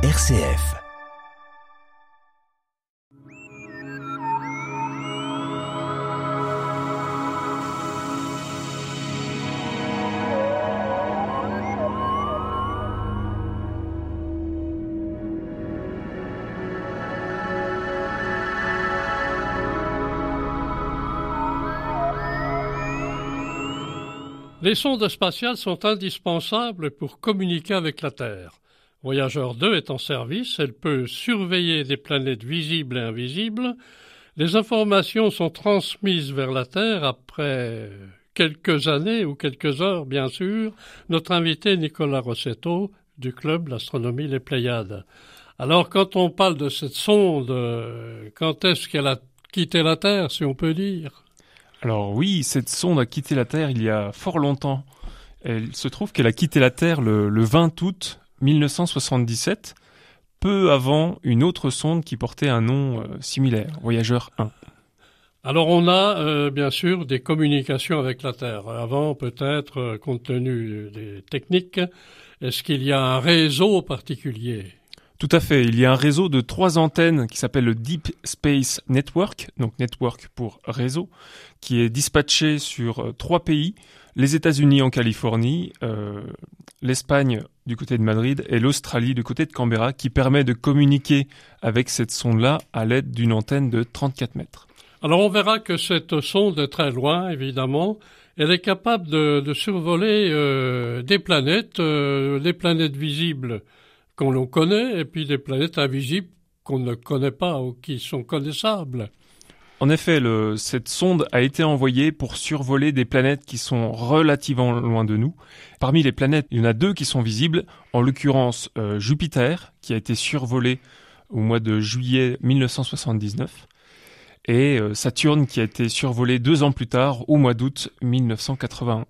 RCF. Les sondes spatiales sont indispensables pour communiquer avec la Terre. Voyageur 2 est en service, elle peut surveiller des planètes visibles et invisibles. Les informations sont transmises vers la Terre après quelques années ou quelques heures, bien sûr. Notre invité Nicolas Rossetto du club L'Astronomie Les Pléiades. Alors, quand on parle de cette sonde, quand est-ce qu'elle a quitté la Terre, si on peut dire? Alors oui, cette sonde a quitté la Terre il y a fort longtemps. Elle se trouve qu'elle a quitté la Terre le, 20 août 1977, peu avant une autre sonde qui portait un nom euh, similaire, Voyageur 1. Alors on a euh, bien sûr des communications avec la Terre. Avant peut-être, euh, compte tenu des techniques, est-ce qu'il y a un réseau particulier? Tout à fait. Il y a un réseau de trois antennes qui s'appelle le Deep Space Network, donc network pour réseau, qui est dispatché sur trois pays les États-Unis en Californie, l'Espagne du côté de Madrid et l'Australie du côté de Canberra, qui permet de communiquer avec cette sonde-là à l'aide d'une antenne de 34 mètres. Alors on verra que cette sonde est très loin, évidemment. Elle est capable de, survoler euh, des planètes, des planètes visibles qu'on connaît et puis des planètes invisibles qu'on ne connaît pas ou qui sont connaissables. En effet, cette sonde a été envoyée pour survoler des planètes qui sont relativement loin de nous. Parmi les planètes, il y en a deux qui sont visibles, en l'occurrence euh, Jupiter, qui a été survolé au mois de juillet 1979, et euh, Saturne, qui a été survolé deux ans plus tard, au mois d'août 1981.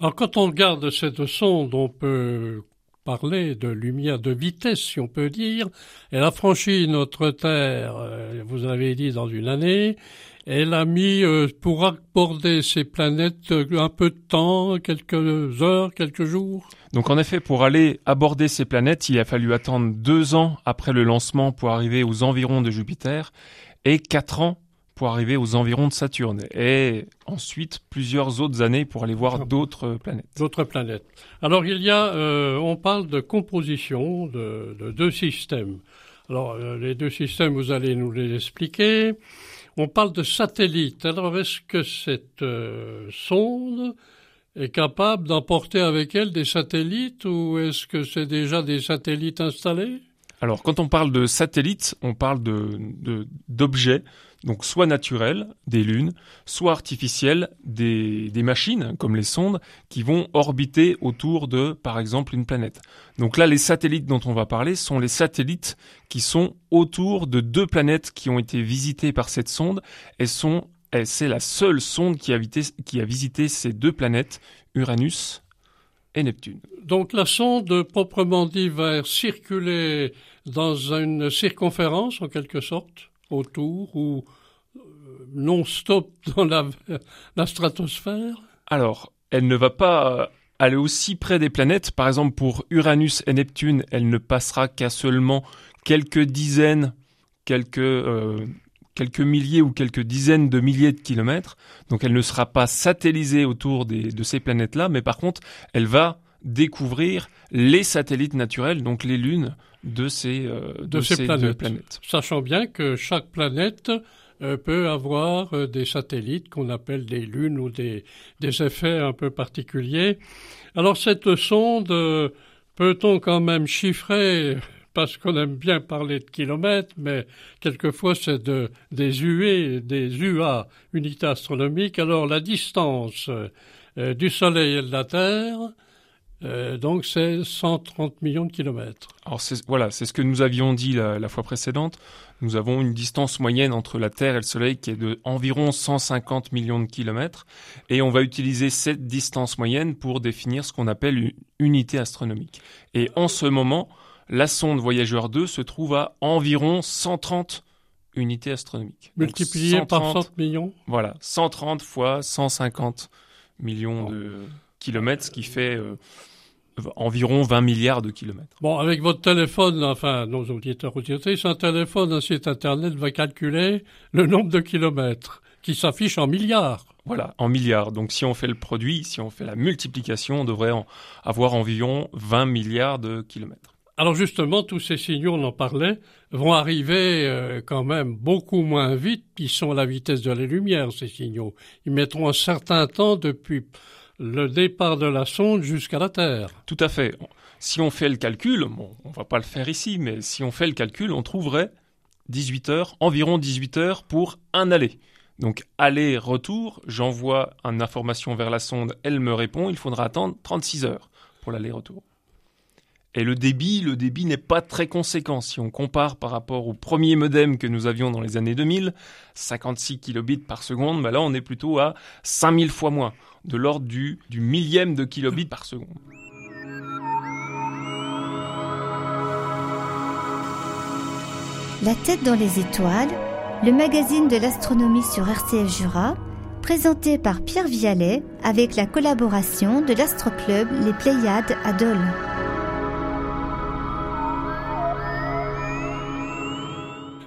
Alors quand on regarde cette sonde, on peut parler de lumière, de vitesse, si on peut dire. Elle a franchi notre Terre, euh, vous avez dit, dans une année. Elle a mis, euh, pour aborder ces planètes, euh, un peu de temps, quelques heures, quelques jours. Donc en effet, pour aller aborder ces planètes, il a fallu attendre deux ans après le lancement pour arriver aux environs de Jupiter et quatre ans pour arriver aux environs de Saturne et ensuite plusieurs autres années pour aller voir d'autres planètes. D'autres planètes. Alors il y a, euh, on parle de composition de, deux systèmes. Alors euh, les deux systèmes, vous allez nous les expliquer. On parle de satellites. Alors est-ce que cette euh, sonde est capable d'emporter avec elle des satellites ou est-ce que c'est déjà des satellites installés? Alors, quand on parle de satellites, on parle de d'objets donc soit naturels, des lunes, soit artificiels, des, machines, comme les sondes, qui vont orbiter autour de, par exemple, une planète. Donc là, les satellites dont on va parler sont les satellites qui sont autour de deux planètes qui ont été visitées par cette sonde. Elles sont, c'est la seule sonde qui a, qui a visité ces deux planètes, Uranus et Neptune. Donc la sonde, proprement dit, va circuler dans une circonférence, en quelque sorte autour ou euh, non-stop dans la, stratosphère? Alors, elle ne va pas aller aussi près des planètes. Par exemple, pour Uranus et Neptune, elle ne passera qu'à seulement quelques dizaines, quelques, euh, quelques milliers ou quelques dizaines de milliers de kilomètres. Donc elle ne sera pas satellisée autour de ces planètes-là, mais par contre, elle va découvrir les satellites naturels, donc les lunes de ces, euh, de, ces, planètes. Sachant bien que chaque planète euh, peut avoir euh, des satellites qu'on appelle des lunes ou des, des, effets un peu particuliers. Alors cette sonde, peut-on quand même chiffrer parce qu'on aime bien parler de kilomètres, mais quelquefois c'est de, des UE, des UA, unités astronomiques. Alors la distance du Soleil et de la Terre, euh, donc c'est 130 millions de kilomètres. Alors voilà, c'est ce que nous avions dit la, fois précédente. Nous avons une distance moyenne entre la Terre et le Soleil qui est de environ 150 millions de kilomètres, et on va utiliser cette distance moyenne pour définir ce qu'on appelle une unité astronomique. Et en ce moment, la sonde Voyageur 2 se trouve à environ 130 unités astronomiques. Multiplié par 100 millions Voilà, 130 fois 150 millions de kilomètres, ce qui fait environ 20 milliards de kilomètres. Bon, avec votre téléphone, enfin, nos auditeurs c'est un téléphone, un site internet va calculer le nombre de kilomètres qui s'affiche en milliards. Voilà, en milliards. Donc si on fait le produit, si on fait la multiplication, on devrait en avoir environ 20 milliards de kilomètres. Alors justement, tous ces signaux, on en parlait, vont arriver euh, quand même beaucoup moins vite, ils sont à la vitesse de la lumière, ces signaux. Ils mettront un certain temps depuis le départ de la sonde jusqu'à la Terre. Tout à fait. Si on fait le calcul, on va pas le faire ici, mais si on fait le calcul, on trouverait 18 heures, environ 18 heures pour un aller. Donc aller-retour, j'envoie une information vers la sonde, elle me répond, il faudra attendre 36 heures pour l'aller-retour. Et le débit, le débit n'est pas très conséquent. Si on compare par rapport au premier modem que nous avions dans les années 2000, 56 kilobits par seconde, bah là on est plutôt à 5000 fois moins, de l'ordre du, millième de kilobits par seconde. La tête dans les étoiles, le magazine de l'astronomie sur RCF Jura, présenté par Pierre Vialet avec la collaboration de l'Astroclub Les Pléiades à Dole.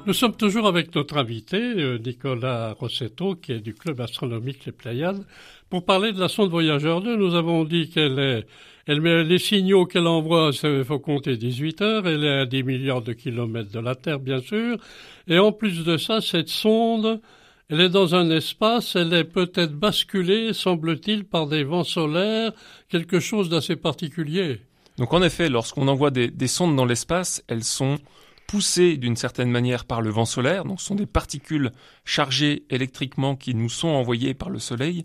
Nous sommes toujours avec notre invité, euh, Nicolas Rossetto, qui est du club astronomique Les Pléiades, pour parler de la sonde Voyageur 2. Nous avons dit qu'elle est, elle met les signaux qu'elle envoie, il faut compter 18 heures, elle est à 10 milliards de kilomètres de la Terre, bien sûr. Et en plus de ça, cette sonde, elle est dans un espace, elle est peut-être basculée, semble-t-il, par des vents solaires, quelque chose d'assez particulier. Donc en effet, lorsqu'on envoie des, des sondes dans l'espace, elles sont poussées d'une certaine manière par le vent solaire, donc ce sont des particules chargées électriquement qui nous sont envoyées par le Soleil,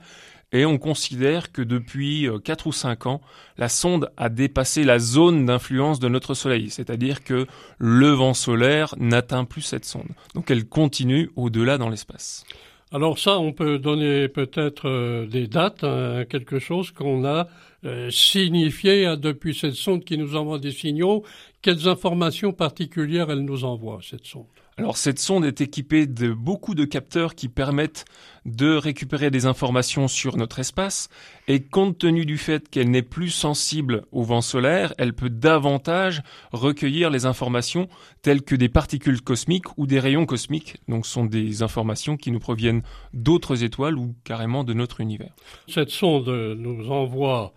et on considère que depuis 4 euh, ou 5 ans, la sonde a dépassé la zone d'influence de notre Soleil, c'est-à-dire que le vent solaire n'atteint plus cette sonde. Donc elle continue au-delà dans l'espace. Alors ça, on peut donner peut-être euh, des dates, hein, quelque chose qu'on a euh, signifié hein, depuis cette sonde qui nous envoie des signaux. Quelles informations particulières elle nous envoie, cette sonde? Alors cette sonde est équipée de beaucoup de capteurs qui permettent de récupérer des informations sur notre espace et compte tenu du fait qu'elle n'est plus sensible au vent solaire, elle peut davantage recueillir les informations telles que des particules cosmiques ou des rayons cosmiques. Donc ce sont des informations qui nous proviennent d'autres étoiles ou carrément de notre univers. Cette sonde nous envoie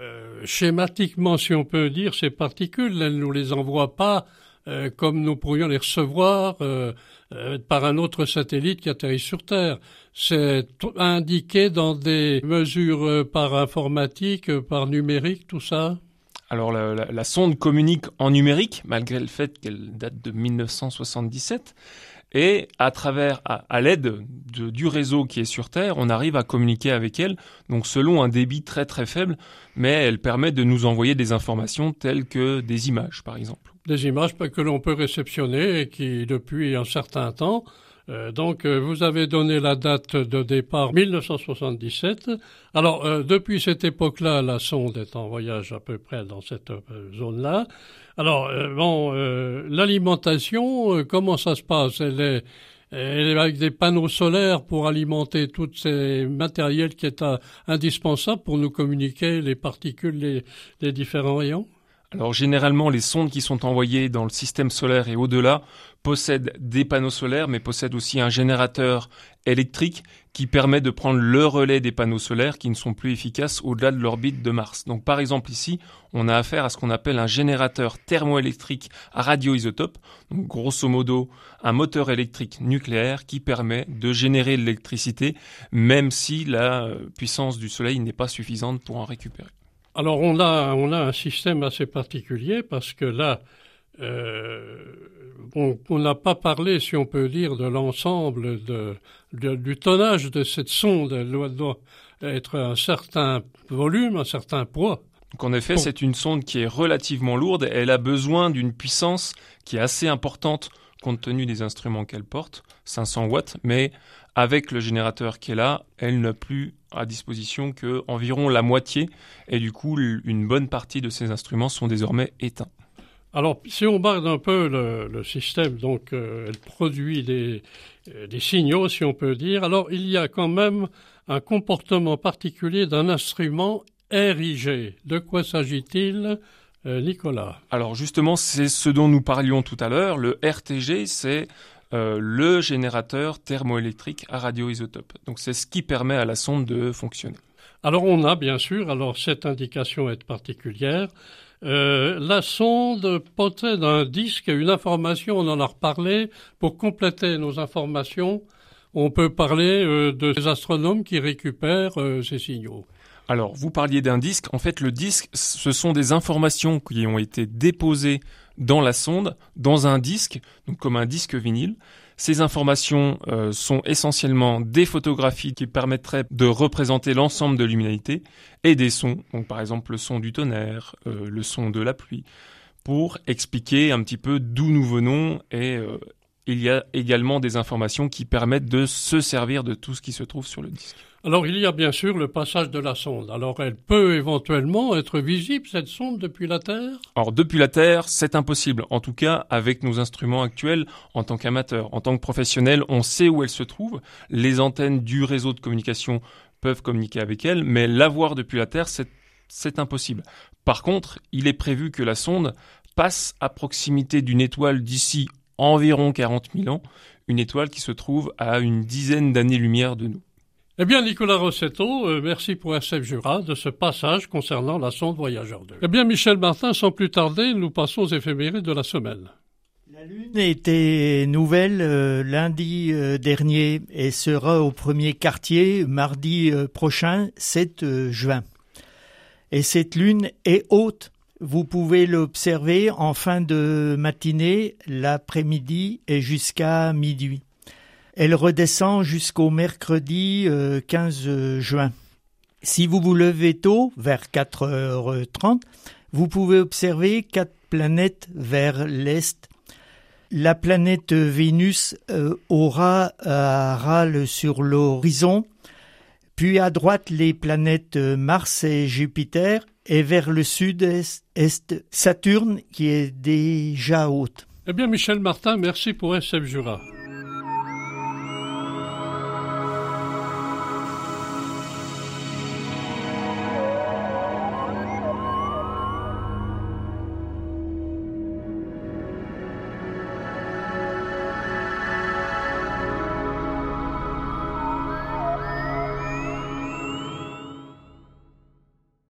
euh, schématiquement, si on peut dire, ces particules, elle ne nous les envoie pas euh, comme nous pourrions les recevoir euh, euh, par un autre satellite qui atterrit sur Terre. C'est indiqué dans des mesures par informatique, par numérique, tout ça? Alors la, sonde communique en numérique, malgré le fait qu'elle date de 1977. Et à travers, à, l'aide du réseau qui est sur Terre, on arrive à communiquer avec elle, donc selon un débit très très faible, mais elle permet de nous envoyer des informations telles que des images, par exemple. Des images que l'on peut réceptionner et qui, depuis un certain temps, euh, donc, euh, vous avez donné la date de départ 1977. Alors, euh, depuis cette époque-là, la sonde est en voyage à peu près dans cette zone-là. Alors, bon, l'alimentation, comment ça se passe? Elle est, avec des panneaux solaires pour alimenter tous ces matériels qui est indispensable pour nous communiquer les particules, les, les différents rayons? Alors généralement, les sondes qui sont envoyées dans le système solaire et au-delà possèdent des panneaux solaires, mais possèdent aussi un générateur électrique qui permet de prendre le relais des panneaux solaires qui ne sont plus efficaces au-delà de l'orbite de Mars. Donc par exemple ici, on a affaire à ce qu'on appelle un générateur thermoélectrique à radioisotope, donc grosso modo un moteur électrique nucléaire qui permet de générer de l'électricité même si la euh, puissance du Soleil n'est pas suffisante pour en récupérer. Alors on a, on a un système assez particulier parce que là, euh, on n'a pas parlé, si on peut dire, de l'ensemble de, du tonnage de cette sonde. Elle doit, être un certain volume, un certain poids. Donc en effet, c'est une sonde qui est relativement lourde. Elle a besoin d'une puissance qui est assez importante compte tenu des instruments qu'elle porte, 500 watts, mais avec le générateur qui est là, elle n'a plus à disposition que environ la moitié, et du coup, une bonne partie de ces instruments sont désormais éteints. Alors, si on barde un peu le, système, donc euh, elle produit des, euh, des signaux, si on peut dire. Alors, il y a quand même un comportement particulier d'un instrument RIG. De quoi s'agit-il euh, Nicolas? Alors justement, c'est ce dont nous parlions tout à l'heure. Le RTG, c'est euh, le générateur thermoélectrique à radioisotope. Donc c'est ce qui permet à la sonde de fonctionner. Alors on a bien sûr, alors cette indication est particulière, euh, la sonde possède un disque et une information, on en a reparlé, pour compléter nos informations, on peut parler euh, de ces astronomes qui récupèrent euh, ces signaux. Alors, vous parliez d'un disque. En fait, le disque, ce sont des informations qui ont été déposées dans la sonde, dans un disque, comme un disque vinyle. Ces informations euh, sont essentiellement des photographies qui permettraient de représenter l'ensemble de l'humanité et des sons, donc par exemple le son du tonnerre, euh, le son de la pluie, pour expliquer un petit peu d'où nous venons et euh, il y a également des informations qui permettent de se servir de tout ce qui se trouve sur le disque. Alors il y a bien sûr le passage de la sonde. Alors elle peut éventuellement être visible, cette sonde, depuis la Terre? Alors depuis la Terre, c'est impossible. En tout cas, avec nos instruments actuels, en tant qu'amateur, en tant que professionnel, on sait où elle se trouve. Les antennes du réseau de communication peuvent communiquer avec elle, mais la voir depuis la Terre, c'est impossible. Par contre, il est prévu que la sonde passe à proximité d'une étoile d'ici environ 40 000 ans, une étoile qui se trouve à une dizaine d'années-lumière de nous. Eh bien, Nicolas Rossetto, euh, merci pour SF Jura de ce passage concernant la sonde Voyageur 2. Eh bien, Michel Martin, sans plus tarder, nous passons aux éphémérides de la semaine. La Lune était nouvelle euh, lundi euh, dernier et sera au premier quartier mardi prochain, 7 juin. Et cette Lune est haute. Vous pouvez l'observer en fin de matinée, l'après-midi et jusqu'à midi. Elle redescend jusqu'au mercredi 15 euh, juin. Si vous vous levez tôt, vers 4h30, vous pouvez observer quatre planètes vers l'est. La planète Vénus euh, aura un râle sur l'horizon, puis à droite les planètes Mars et Jupiter, et vers le sud-est Saturne qui est déjà haute. Eh bien Michel Martin, merci pour SF Jura.